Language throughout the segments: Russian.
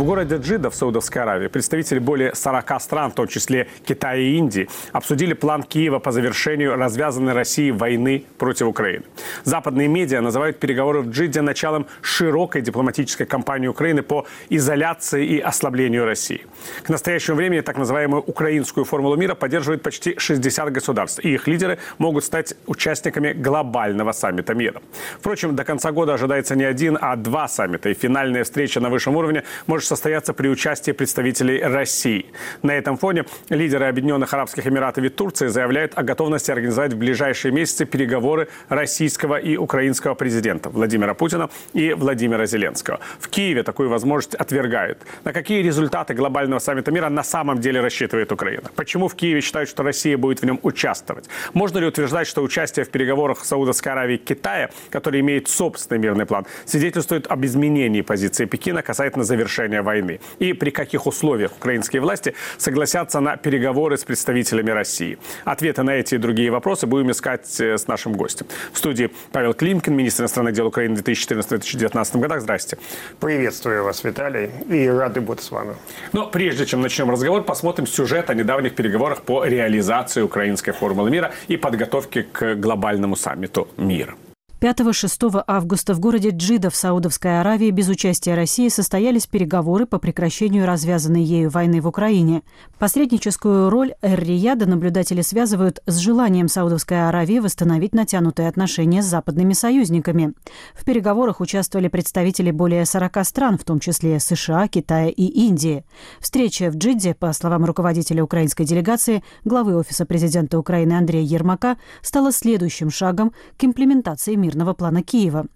В городе Джида в Саудовской Аравии представители более 40 стран, в том числе Китая и Индии, обсудили план Киева по завершению развязанной Россией войны против Украины. Западные медиа называют переговоры в Джиде началом широкой дипломатической кампании Украины по изоляции и ослаблению России. К настоящему времени так называемую украинскую формулу мира поддерживают почти 60 государств, и их лидеры могут стать участниками глобального саммита мира. Впрочем, до конца года ожидается не один, а два саммита, и финальная встреча на высшем уровне может состояться при участии представителей России. На этом фоне лидеры Объединенных Арабских Эмиратов и Турции заявляют о готовности организовать в ближайшие месяцы переговоры российского и украинского президента Владимира Путина и Владимира Зеленского. В Киеве такую возможность отвергают. На какие результаты глобального саммита мира на самом деле рассчитывает Украина? Почему в Киеве считают, что Россия будет в нем участвовать? Можно ли утверждать, что участие в переговорах Саудовской Аравии и Китая, который имеет собственный мирный план, свидетельствует об изменении позиции Пекина касательно завершения окончания войны? И при каких условиях украинские власти согласятся на переговоры с представителями России? Ответы на эти и другие вопросы будем искать э, с нашим гостем. В студии Павел Климкин, министр иностранных дел Украины в 2014-2019 годах. Здрасте. Приветствую вас, Виталий, и рады быть с вами. Но прежде чем начнем разговор, посмотрим сюжет о недавних переговорах по реализации украинской формулы мира и подготовке к глобальному саммиту мира. 5-6 августа в городе Джида в Саудовской Аравии без участия России состоялись переговоры по прекращению развязанной ею войны в Украине. Посредническую роль Эр-Рияда наблюдатели связывают с желанием Саудовской Аравии восстановить натянутые отношения с западными союзниками. В переговорах участвовали представители более 40 стран, в том числе США, Китая и Индии. Встреча в Джиде, по словам руководителя украинской делегации, главы Офиса президента Украины Андрея Ермака, стала следующим шагом к имплементации мира мирного плана Киева.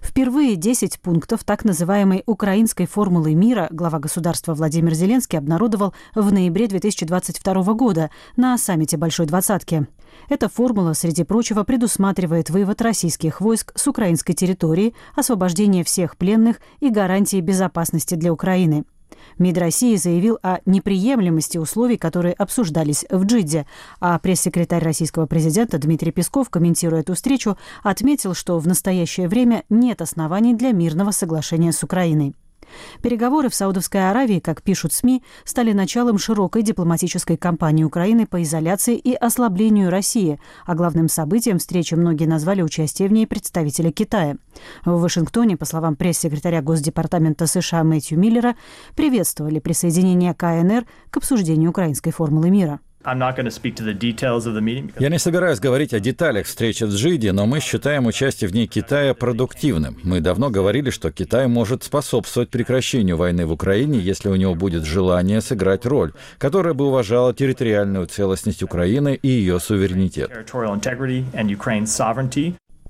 Впервые 10 пунктов так называемой украинской формулы мира глава государства Владимир Зеленский обнародовал в ноябре 2022 года на саммите Большой Двадцатки. Эта формула, среди прочего, предусматривает вывод российских войск с украинской территории, освобождение всех пленных и гарантии безопасности для Украины. МИД России заявил о неприемлемости условий, которые обсуждались в Джидде, а пресс-секретарь российского президента Дмитрий Песков, комментируя эту встречу, отметил, что в настоящее время нет оснований для мирного соглашения с Украиной. Переговоры в Саудовской Аравии, как пишут СМИ, стали началом широкой дипломатической кампании Украины по изоляции и ослаблению России, а главным событием встречи многие назвали участие в ней представителя Китая. В Вашингтоне, по словам пресс-секретаря Госдепартамента США Мэтью Миллера, приветствовали присоединение КНР к обсуждению украинской формулы мира. Я не собираюсь говорить о деталях встречи с Джиди, но мы считаем участие в ней Китая продуктивным. Мы давно говорили, что Китай может способствовать прекращению войны в Украине, если у него будет желание сыграть роль, которая бы уважала территориальную целостность Украины и ее суверенитет.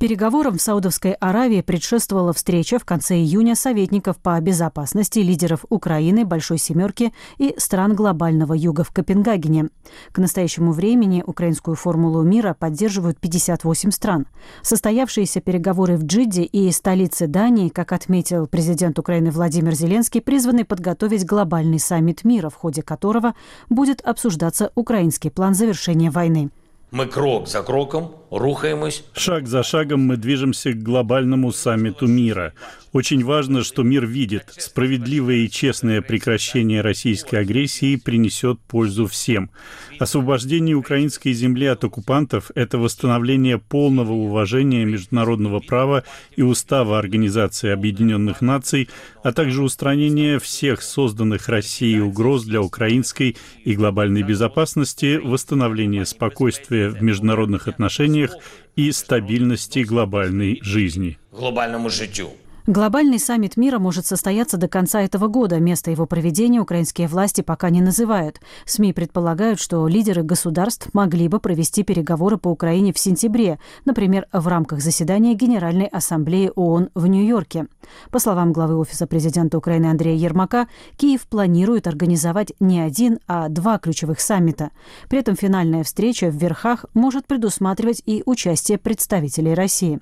Переговорам в Саудовской Аравии предшествовала встреча в конце июня советников по безопасности лидеров Украины, Большой Семерки и стран глобального юга в Копенгагене. К настоящему времени украинскую формулу мира поддерживают 58 стран. Состоявшиеся переговоры в Джидде и столице Дании, как отметил президент Украины Владимир Зеленский, призваны подготовить глобальный саммит мира, в ходе которого будет обсуждаться украинский план завершения войны. Мы крок за кроком рухаемся. Шаг за шагом мы движемся к глобальному саммиту мира. Очень важно, что мир видит, справедливое и честное прекращение российской агрессии принесет пользу всем. Освобождение украинской земли от оккупантов – это восстановление полного уважения международного права и устава Организации Объединенных Наций, а также устранение всех созданных Россией угроз для украинской и глобальной безопасности, восстановление спокойствия в международных отношениях и стабильности глобальной жизни. Глобальному житию. Глобальный саммит мира может состояться до конца этого года. Место его проведения украинские власти пока не называют. СМИ предполагают, что лидеры государств могли бы провести переговоры по Украине в сентябре, например, в рамках заседания Генеральной Ассамблеи ООН в Нью-Йорке. По словам главы Офиса президента Украины Андрея Ермака, Киев планирует организовать не один, а два ключевых саммита. При этом финальная встреча в Верхах может предусматривать и участие представителей России.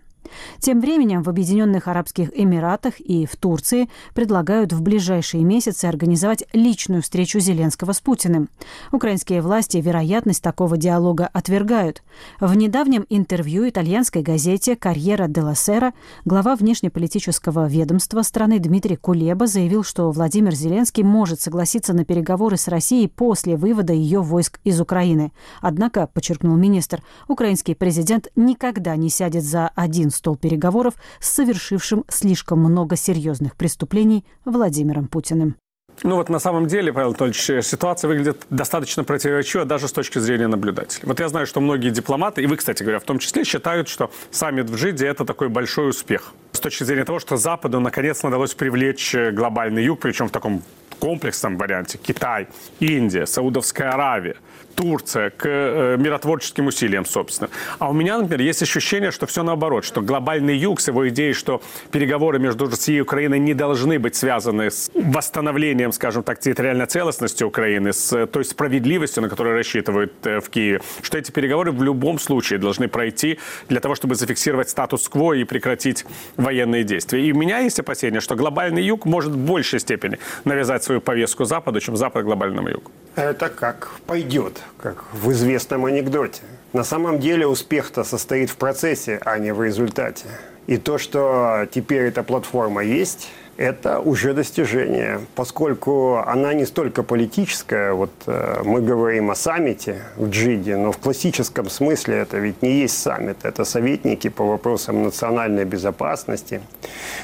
Тем временем в Объединенных Арабских Эмиратах и в Турции предлагают в ближайшие месяцы организовать личную встречу Зеленского с Путиным. Украинские власти вероятность такого диалога отвергают. В недавнем интервью итальянской газете «Карьера де ла Сера» глава внешнеполитического ведомства страны Дмитрий Кулеба заявил, что Владимир Зеленский может согласиться на переговоры с Россией после вывода ее войск из Украины. Однако, подчеркнул министр, украинский президент никогда не сядет за один стол переговоров с совершившим слишком много серьезных преступлений Владимиром Путиным. Ну вот на самом деле, Павел Анатольевич, ситуация выглядит достаточно противоречиво даже с точки зрения наблюдателей. Вот я знаю, что многие дипломаты, и вы, кстати говоря, в том числе, считают, что саммит в Жиде – это такой большой успех. С точки зрения того, что Западу наконец удалось привлечь глобальный юг, причем в таком комплексном варианте Китай, Индия, Саудовская Аравия, Турция к э, миротворческим усилиям, собственно. А у меня, например, есть ощущение, что все наоборот, что глобальный юг с его идеей, что переговоры между Россией и Украиной не должны быть связаны с восстановлением, скажем так, территориальной целостности Украины, с той справедливостью, на которую рассчитывают э, в Киеве, что эти переговоры в любом случае должны пройти для того, чтобы зафиксировать статус-кво и прекратить военные действия. И у меня есть опасения, что глобальный юг может в большей степени навязать свою повестку Западу, чем Запад глобальному югу. Это как пойдет, как в известном анекдоте. На самом деле успех-то состоит в процессе, а не в результате. И то, что теперь эта платформа есть, это уже достижение, поскольку она не столько политическая, вот э, мы говорим о саммите в Джиде, но в классическом смысле это ведь не есть саммит, это советники по вопросам национальной безопасности,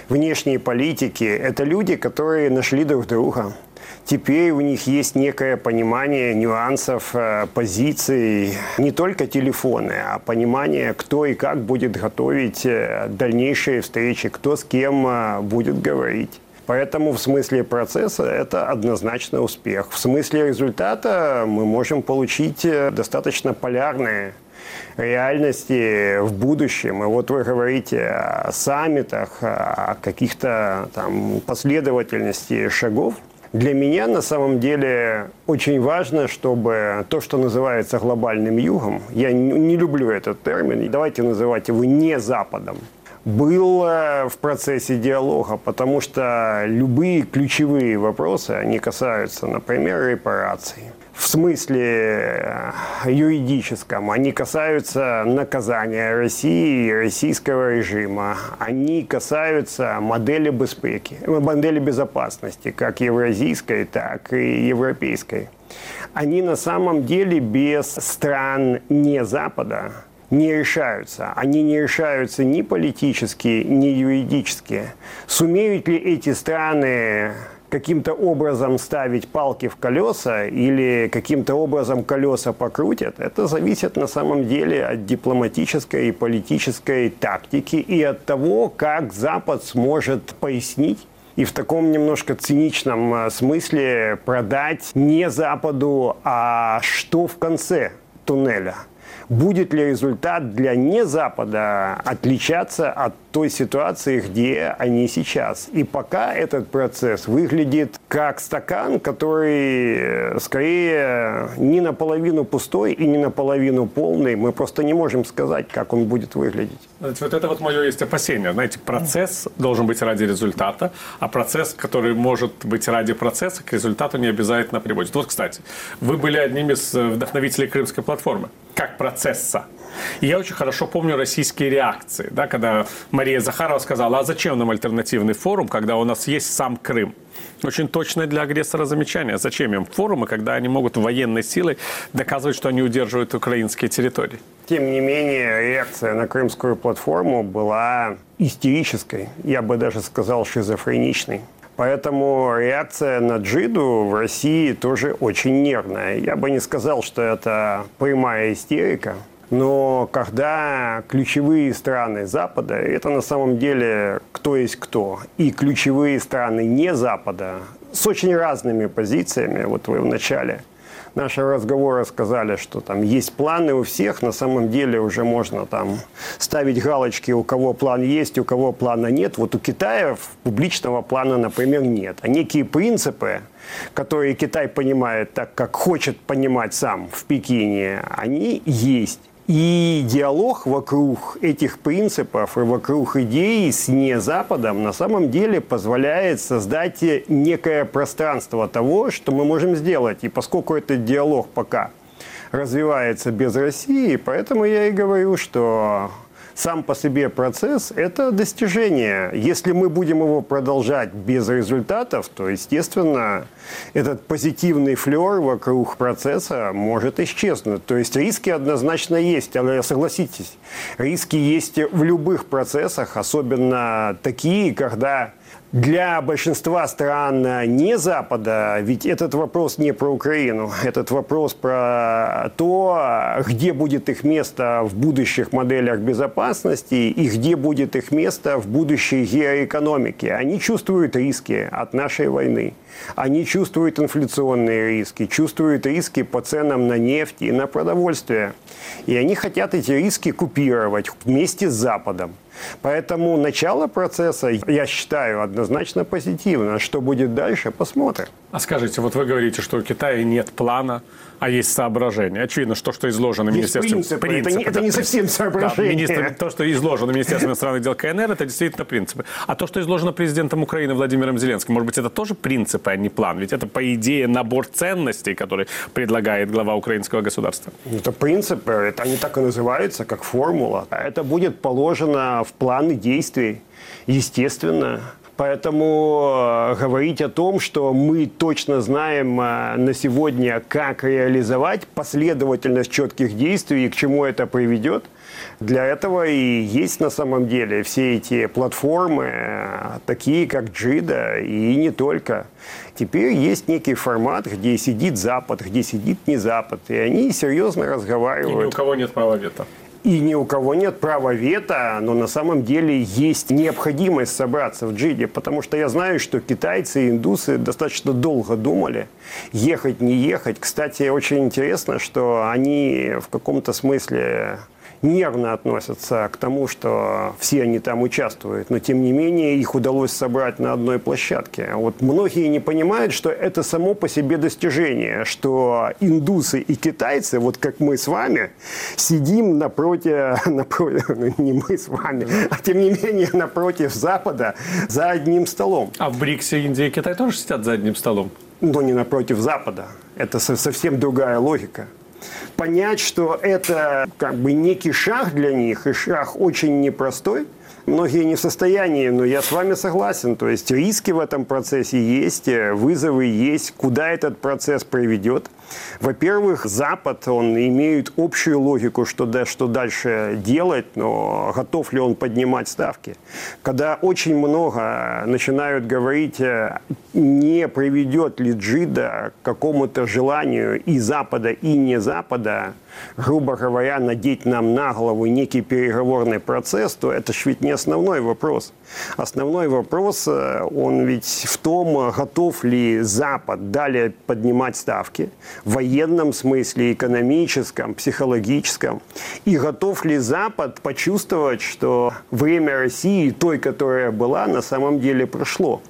внешней политики, это люди, которые нашли друг друга, Теперь у них есть некое понимание нюансов, э, позиций, не только телефоны, а понимание, кто и как будет готовить э, дальнейшие встречи, кто с кем э, будет говорить. Поэтому в смысле процесса это однозначно успех. В смысле результата мы можем получить достаточно полярные реальности в будущем. И вот вы говорите о саммитах, о каких-то там последовательности шагов – для меня на самом деле очень важно, чтобы то, что называется глобальным югом, я не люблю этот термин, давайте называть его не Западом, было в процессе диалога, потому что любые ключевые вопросы, они касаются, например, репараций, в смысле э, юридическом. Они касаются наказания России и российского режима. Они касаются модели безпеки, модели безопасности, как евразийской, так и европейской. Они на самом деле без стран не Запада не решаются. Они не решаются ни политически, ни юридически. Сумеют ли эти страны каким-то образом ставить палки в колеса или каким-то образом колеса покрутят, это зависит на самом деле от дипломатической и политической тактики и от того, как Запад сможет пояснить и в таком немножко циничном э, смысле продать не Западу, а что в конце туннеля. Будет ли результат для не Запада отличаться от той ситуации, где они сейчас. И пока этот процесс выглядит как стакан, который э, скорее не наполовину пустой и не наполовину полный. Мы просто не можем сказать, как он будет выглядеть. Знаете, вот это вот мое есть опасение. Знаете, процесс должен быть ради результата, а процесс, который может быть ради процесса, к результату не обязательно приводит. Вот, кстати, вы были одним из э, вдохновителей Крымской платформы как процесса. И я очень хорошо помню российские реакции, да, когда Мария Захарова сказала, а зачем нам альтернативный форум, когда у нас есть сам Крым? Очень точное для агрессора замечание. Зачем им форумы, когда они могут военной силой доказывать, что они удерживают украинские территории? Тем не менее, реакция на крымскую платформу была истерической, я бы даже сказал шизофреничной. Поэтому реакция на джиду в России тоже очень нервная. Я бы не сказал, что это прямая истерика. Но когда ключевые страны Запада, это на самом деле кто есть кто, и ключевые страны не Запада с очень разными позициями, вот вы в начале нашего разговора сказали, что там есть планы у всех, на самом деле уже можно там ставить галочки, у кого план есть, у кого плана нет. Вот у Китая публичного плана, например, нет. А некие принципы, которые Китай понимает так, как хочет понимать сам в Пекине, они есть. И диалог вокруг этих принципов и вокруг идей с не Западом на самом деле позволяет создать некое пространство того, что мы можем сделать. И поскольку этот диалог пока развивается без России, поэтому я и говорю, что сам по себе процесс – это достижение. Если мы будем его продолжать без результатов, то, естественно, этот позитивный флер вокруг процесса может исчезнуть. То есть риски однозначно есть, але согласитесь, риски есть в любых процессах, особенно такие, когда для большинства стран не Запада, ведь этот вопрос не про Украину, этот вопрос про то, где будет их место в будущих моделях безопасности и где будет их место в будущей геоэкономике. Они чувствуют риски от нашей войны. Они чувствуют инфляционные риски, чувствуют риски по ценам на нефть и на продовольствие. И они хотят эти риски купировать вместе с Западом. Поэтому начало процесса, я считаю, однозначно позитивно. Что будет дальше, посмотрим. А скажите, вот вы говорите, что у Китая нет плана, а есть соображения. Очевидно, что, что изложено есть Министерством... Принципы. принципы это, не, это не совсем соображения. Да, министр, то, что изложено Министерством иностранных дел КНР, это действительно принципы. А то, что изложено президентом Украины Владимиром Зеленским, может быть, это тоже принципы, а не план? Ведь это, по идее, набор ценностей, который предлагает глава украинского государства. Это принципы, это они так и называются, как формула. Это будет положено в планы действий, естественно. Поэтому э, говорить о том, что мы точно знаем э, на сегодня, как реализовать последовательность четких действий и к чему это приведет, для этого и есть на самом деле все эти платформы, э, такие как Джида и не только. Теперь есть некий формат, где сидит Запад, где сидит не Запад, и они серьезно разговаривают. И ни у кого нет права вето и ни у кого нет права вето, но на самом деле есть необходимость собраться в Джиде, потому что я знаю, что китайцы и индусы достаточно долго думали, ехать, не ехать. Кстати, очень интересно, что они в каком-то смысле нервно относятся к тому, что все они там участвуют, но тем не менее их удалось собрать на одной площадке. Вот многие не понимают, что это само по себе достижение, что индусы и китайцы, вот как мы с вами, сидим напротив, напротив ну, не мы с вами, а тем не менее напротив Запада за одним столом. А в БРИКСе Индия и Китай тоже сидят за одним столом? Но не напротив Запада. Это совсем другая логика понять, что это как бы некий шаг для них, и шаг очень непростой. Многие не в состоянии, но я с вами согласен. То есть риски в этом процессе есть, вызовы есть, куда этот процесс приведет. Во-первых, Запад, он имеет общую логику, что, да, что дальше делать, но готов ли он поднимать ставки. Когда очень много начинают говорить, э, не приведет ли Джида к какому-то желанию и Запада, и не Запада, грубо говоря, надеть нам на голову некий переговорный процесс, то это ж ведь не основной вопрос. Основной вопрос, э, он ведь в том, готов ли Запад далее поднимать ставки, в военном смысле, экономическом, психологическом. И готов ли Запад почувствовать, что время России, той, которая была, на самом деле прошло.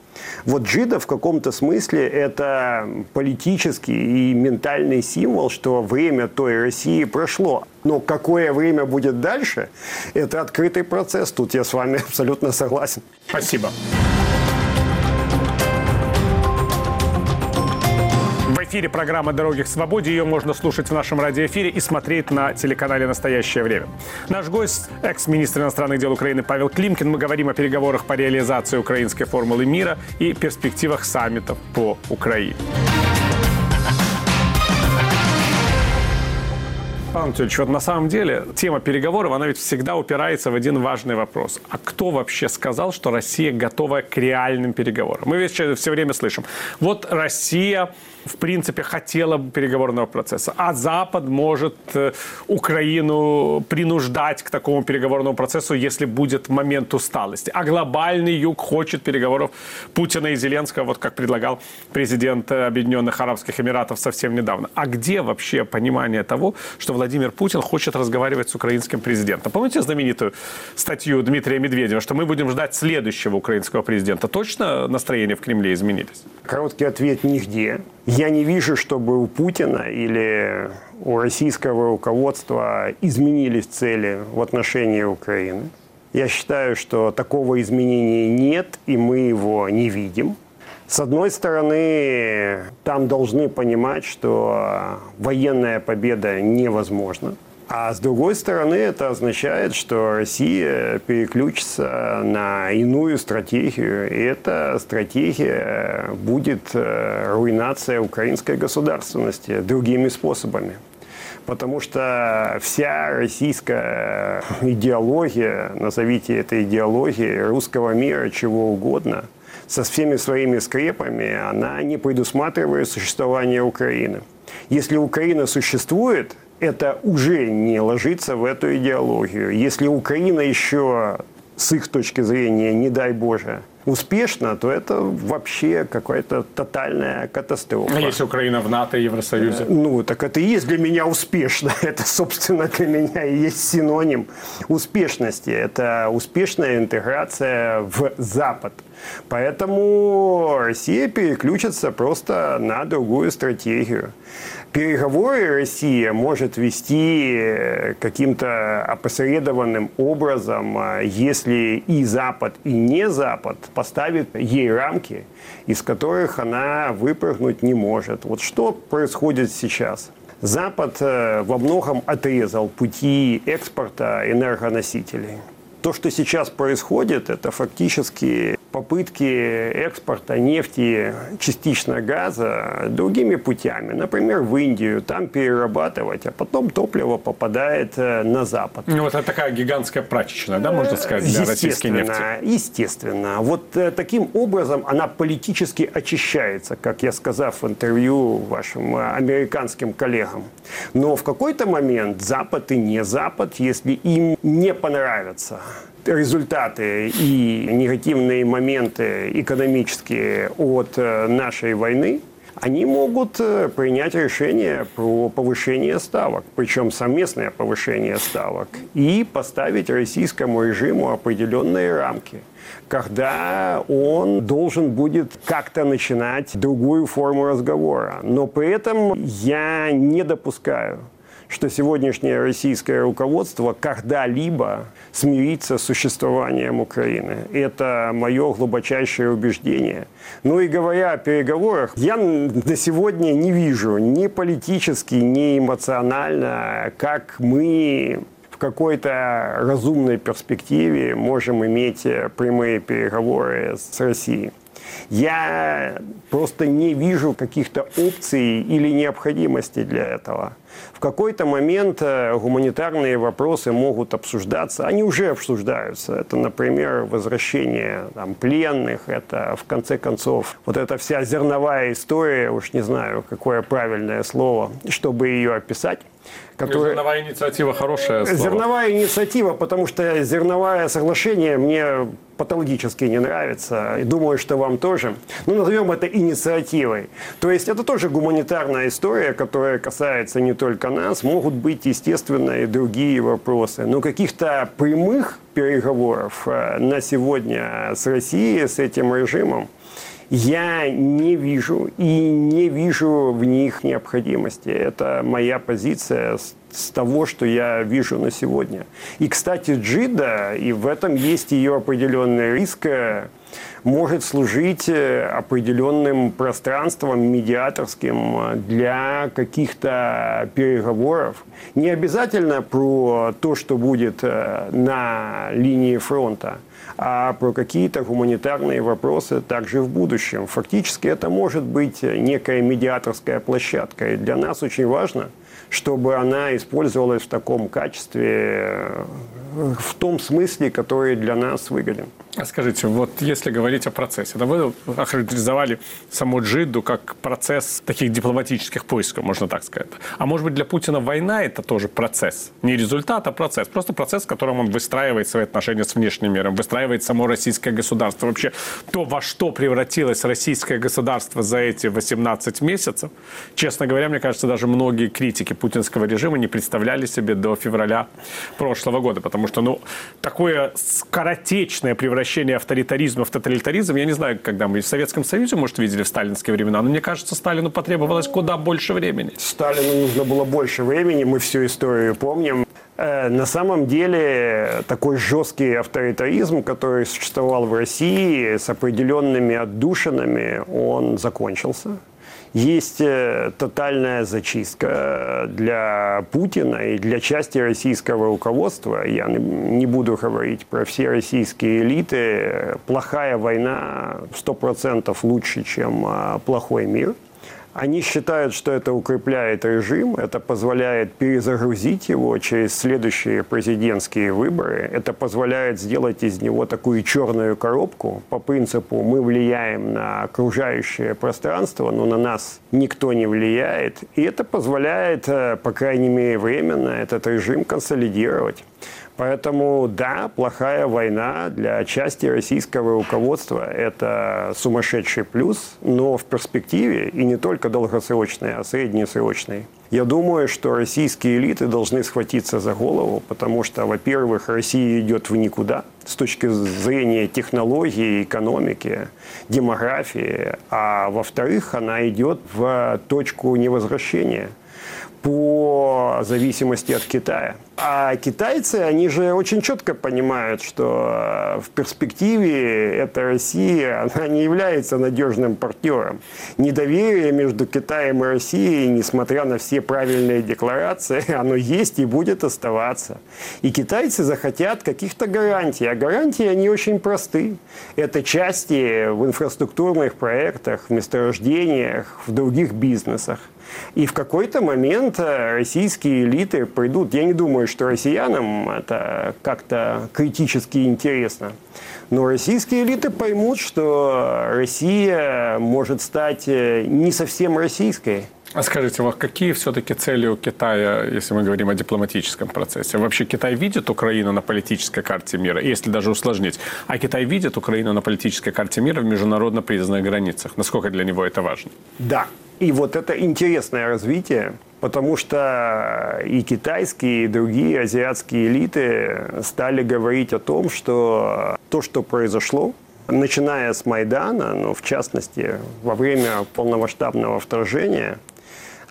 Вот джида в каком-то смысле это политический и ментальный символ, что время той России прошло. Но какое время будет дальше, это открытый процесс. Тут я с вами абсолютно согласен. Спасибо. Эфире программа «Дороги к свободе». Ее можно слушать в нашем радиоэфире и смотреть на телеканале «Настоящее время». Наш гость – экс-министр иностранных дел Украины Павел Климкин. Мы говорим о переговорах по реализации украинской формулы мира и перспективах саммитов по Украине. Павел Анатольевич, вот на самом деле тема переговоров, она ведь всегда упирается в один важный вопрос. А кто вообще сказал, что Россия готова к реальным переговорам? Мы ведь все время слышим. Вот Россия в принципе, хотела переговорного процесса. А Запад может э, Украину принуждать к такому переговорному процессу, если будет момент усталости. А глобальный юг хочет переговоров Путина и Зеленского, вот как предлагал президент Объединенных Арабских Эмиратов совсем недавно. А где вообще понимание того, что Владимир Путин хочет разговаривать с украинским президентом? Помните знаменитую статью Дмитрия Медведева, что мы будем ждать следующего украинского президента? Точно настроения в Кремле изменились? Короткий ответ – нигде Я не вижу, чтобы у Путина или у российского руководства изменились цели в отношении Украины. Я считаю, что такого изменения нет, и мы его не видим. С одной стороны, там должны понимать, что военная победа невозможна. А с другой стороны, это означает, что Россия переключится на иную стратегию. И эта стратегия будет э, руинация украинской государственности другими способами. Потому что вся российская идеология, назовите это идеологией русского мира, чего угодно, со всеми своими скрепами, она не предусматривает существование Украины. Если Украина существует – это уже не ложится в эту идеологию. Если Украина еще с их точки зрения, не дай Боже, успешно, то это вообще какая-то тотальная катастрофа. А если Украина в НАТО и Евросоюзе? Ну, так это и есть для меня успешно. Это, собственно, для меня и есть синоним успешности. Это успешная интеграция в Запад. Поэтому Россия переключится просто на другую стратегию. Переговоры Россия может вести э, каким-то опосредованным образом, а если и Запад, и не Запад поставит ей рамки, из которых она выпрыгнуть не может. Вот что происходит сейчас? Запад э, во многом отрезал пути экспорта энергоносителей. То, что сейчас происходит, это фактически попытки экспорта нефти, частично газа другими путями. Например, в Индию, там перерабатывать, а потом топливо попадает э, на Запад. Ну, вот это такая гигантская прачечная, да, можно сказать, для российской нефти? Естественно. Вот э, таким образом она политически очищается, как я сказал в интервью вашим э, американским коллегам. Но в какой-то момент Запад и не Запад, если им не понравится результаты и негативные моменты экономические от э, нашей войны, они могут э, принять решение про повышение ставок, причем совместное повышение ставок, и поставить российскому режиму определенные рамки когда он должен будет как-то начинать другую форму разговора. Но при этом я не допускаю что сегодняшнее российское руководство когда-либо смирится с существованием Украины. Это мое глубочайшее убеждение. Ну и говоря о переговорах, я на сегодня не вижу ни политически, ни эмоционально, как мы в какой-то разумной перспективе можем иметь прямые переговоры с Россией. Я просто не вижу каких-то опций или необходимости для этого. В какой-то момент э, гуманитарные вопросы могут обсуждаться, они уже обсуждаются. Это, например, возвращение там, пленных, это, в конце концов, вот эта вся зерновая история, уж не знаю, какое правильное слово, чтобы ее описать, Которая... Зерновая инициатива хорошая. Слово. Зерновая инициатива, потому что зерновое соглашение мне патологически не нравится. И думаю, что вам тоже. Ну, назовем это инициативой. То есть это тоже гуманитарная история, которая касается не только нас. Могут быть, естественно, и другие вопросы. Но каких-то прямых переговоров э, на сегодня с Россией, с этим режимом, я не вижу и не вижу в них необходимости. Это моя позиция с, того, что я вижу на сегодня. И, кстати, Джида, и в этом есть ее определенный риск, может служить э, определенным пространством медиаторским для каких-то переговоров. Не обязательно про то, что будет э, на линии фронта, а про какие-то гуманитарные вопросы также в будущем. Фактически это может быть некая медиаторская площадка. И для нас очень важно, чтобы она использовалась в таком качестве, в том смысле, который для нас выгоден. А скажите, вот если говорить о процессе, да вы охарактеризовали саму Джиду как процесс таких дипломатических поисков, можно так сказать. А может быть для Путина война это тоже процесс? Не результат, а процесс. Просто процесс, в котором он выстраивает свои отношения с внешним миром, выстраивает само российское государство. Вообще то, во что превратилось российское государство за эти 18 месяцев, честно говоря, мне кажется, даже многие критики путинского режима не представляли себе до февраля прошлого года, потому что ну, такое скоротечное превращение превращение авторитаризма в тоталитаризм, я не знаю, когда мы в Советском Союзе, может, видели в сталинские времена, но мне кажется, Сталину потребовалось куда больше времени. Сталину нужно было больше времени, мы всю историю помним. Э, на самом деле такой жесткий авторитаризм, который существовал в России с определенными отдушинами, он закончился. Есть э, тотальная зачистка для Путина и для части российского руководства. Я не буду говорить про все российские элиты. Плохая война 100% лучше, чем а, плохой мир – они считают, что это укрепляет режим, это позволяет перезагрузить его через следующие президентские выборы, это позволяет сделать из него такую черную коробку по принципу «мы влияем на окружающее пространство, но на нас никто не влияет». И это позволяет, э, по крайней мере временно, этот режим консолидировать. Поэтому, да, плохая война для части российского руководства – это сумасшедший плюс, но в перспективе, и не только долгосрочный, а среднесрочный, я думаю, что российские элиты должны схватиться за голову, потому что, во-первых, Россия идет в никуда с точки зрения технологии, экономики, демографии, а во-вторых, она идет в точку невозвращения по зависимости от Китая. А китайцы, они же очень четко понимают, что э, в перспективе эта Россия, она не является надежным партнером. Недоверие между Китаем и Россией, несмотря на все правильные декларации, оно есть и будет оставаться. И китайцы захотят каких-то гарантий. А гарантии, они очень просты. Это части в инфраструктурных проектах, в месторождениях, в других бизнесах. И в какой-то момент э, российские элиты придут. Я не думаю, что россиянам это как-то критически интересно. Но российские элиты поймут, что Россия может стать э, не совсем российской. А скажите, вот какие все-таки цели у Китая, если мы говорим о дипломатическом процессе? Вообще Китай видит Украину на политической карте мира, если даже усложнить. А Китай видит Украину на политической карте мира в международно признанных границах. Насколько для него это важно? Да. И вот это интересное развитие, потому что и китайские, и другие азиатские элиты стали говорить о том, что то, что произошло, начиная с Майдана, но в частности во время полномасштабного вторжения,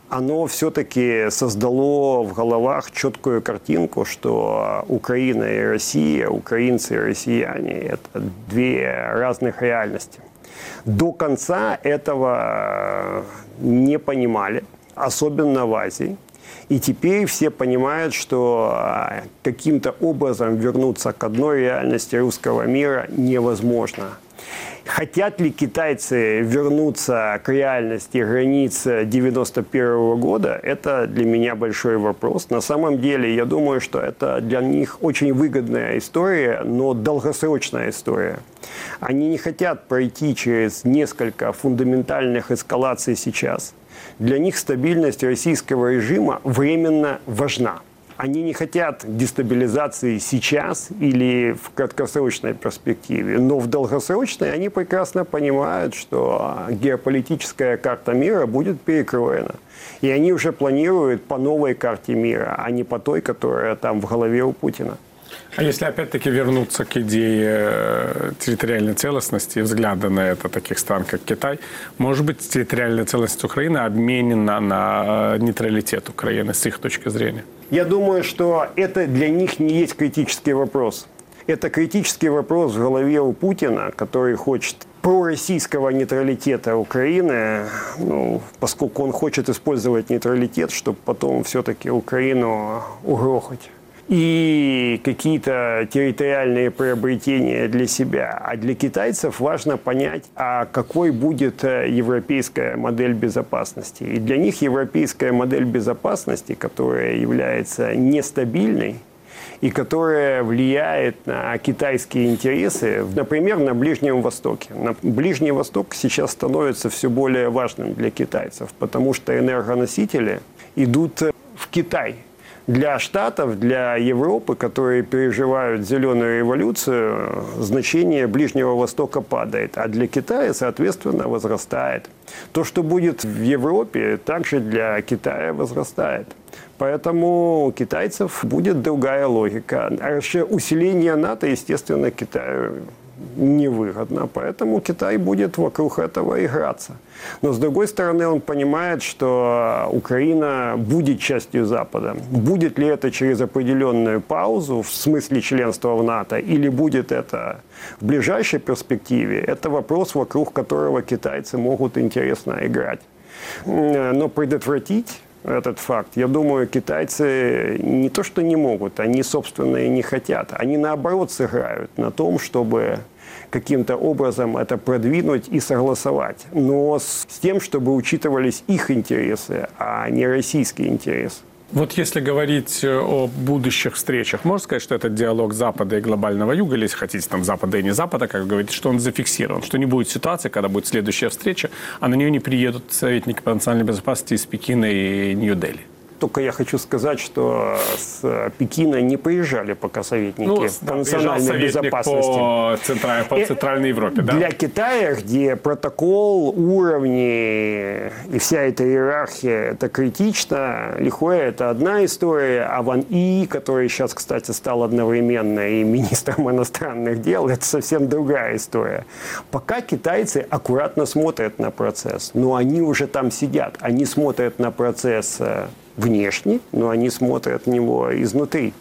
оно все-таки создало в головах четкую картинку, что Украина и Россия, украинцы и россияне – это две разных реальности. До конца этого не понимали, особенно в Азии. И теперь все понимают, что а, каким-то образом вернуться к одной реальности русского мира невозможно. Хотят ли китайцы вернуться к реальности границ 91 года, это для меня большой вопрос. На самом деле, я думаю, что это для них очень выгодная история, но долгосрочная история. Они не хотят пройти через несколько фундаментальных эскалаций сейчас. Для них стабильность российского режима временно важна. Они не хотят дестабилизации сейчас или в краткосрочной перспективе, но в долгосрочной они прекрасно понимают, что геополитическая карта мира будет перекроена. И они уже планируют по новой карте мира, а не по той, которая там в голове у Путина. А если опять-таки вернуться к идее э, территориальной целостности и взгляда на это таких стран, как Китай, может быть, территориальная целостность Украины обменена на э, нейтралитет Украины с их точки зрения? Я думаю, что это для них не есть критический вопрос. Это критический вопрос в голове у Путина, который хочет пророссийского нейтралитета Украины, ну, поскольку он хочет использовать нейтралитет, чтобы потом все-таки Украину угрохать и какие-то территориальные приобретения для себя. А для китайцев важно понять, а какой будет э, европейская модель безопасности. И для них европейская модель безопасности, которая является нестабильной, и которая влияет на китайские интересы, например, на Ближнем Востоке. На Ближний Восток сейчас становится все более важным для китайцев, потому что энергоносители идут в Китай – для Штатов, для Европы, которые переживают зеленую революцию, значение Ближнего Востока падает, а для Китая, соответственно, возрастает. То, что будет в Европе, также для Китая возрастает. Поэтому у китайцев будет другая логика. А усиление НАТО, естественно, Китаю невыгодно, поэтому Китай будет вокруг этого играться. Но с другой стороны, он понимает, что Украина будет частью Запада. Будет ли это через определенную паузу в смысле членства в НАТО, или будет это в ближайшей перспективе, это вопрос, вокруг которого китайцы могут интересно играть. Но предотвратить этот факт. Я думаю, китайцы не то что не могут, они, собственно, и не хотят. Они, наоборот, сыграют на том, чтобы каким-то образом это продвинуть и согласовать. Но с тем, чтобы учитывались их интересы, а не российские интересы. Вот если говорить э, о будущих встречах, можно сказать, что этот диалог Запада и глобального Юга, или, если хотите, там Запада и не Запада, как говорите, что он зафиксирован, что не будет ситуации, когда будет следующая встреча, а на нее не приедут советники по национальной безопасности из Пекина и Нью-Дели? Только я хочу сказать, что с Пекина не приезжали пока советники ну, по национальной безопасности. По, централь, по э, Центральной Европе, да? Для Китая, где протокол, уровни и вся эта иерархия, это критично. Лихуэ – это одна история, а Ван И, который сейчас, кстати, стал одновременно и министром иностранных дел, это совсем другая история. Пока китайцы аккуратно смотрят на процесс, но они уже там сидят, они смотрят на процесс э, внешне, но они смотрят на него изнутри.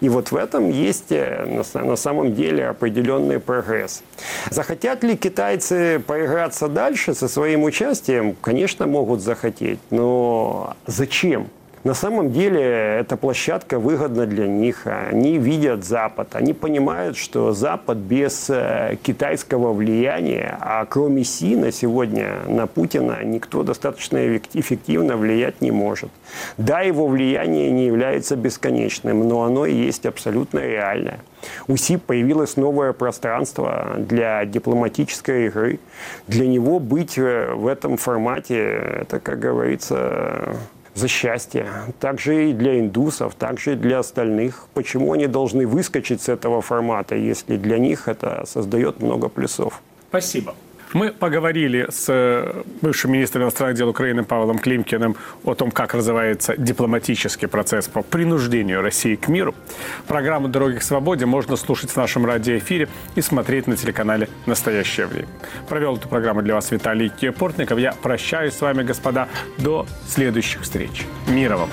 И вот в этом есть э, на самом деле определенный прогресс. Захотят ли китайцы поиграться дальше со своим участием? Конечно, могут захотеть. Но зачем? На самом деле эта площадка выгодна для них. Они видят Запад, они понимают, что Запад без э, китайского влияния, а кроме Си на сегодня на Путина никто достаточно эффективно влиять не может. Да, его влияние не является бесконечным, но оно и есть абсолютно реальное. У Си появилось новое пространство для дипломатической игры. Для него быть э, в этом формате, это, как говорится, за счастье. Также и для индусов, также и для остальных. Почему они должны выскочить с этого формата, если для них это создает много плюсов? Спасибо. Мы поговорили с э, бывшим министром иностранных дел Украины Павлом Климкиным о том, как развивается дипломатический процесс по принуждению России к миру. Программу «Дороги к свободе» можно слушать в нашем радиоэфире и смотреть на телеканале «Настоящее время». Провел эту программу для вас Виталий Портников. Я прощаюсь с вами, господа, до следующих встреч. Мира вам!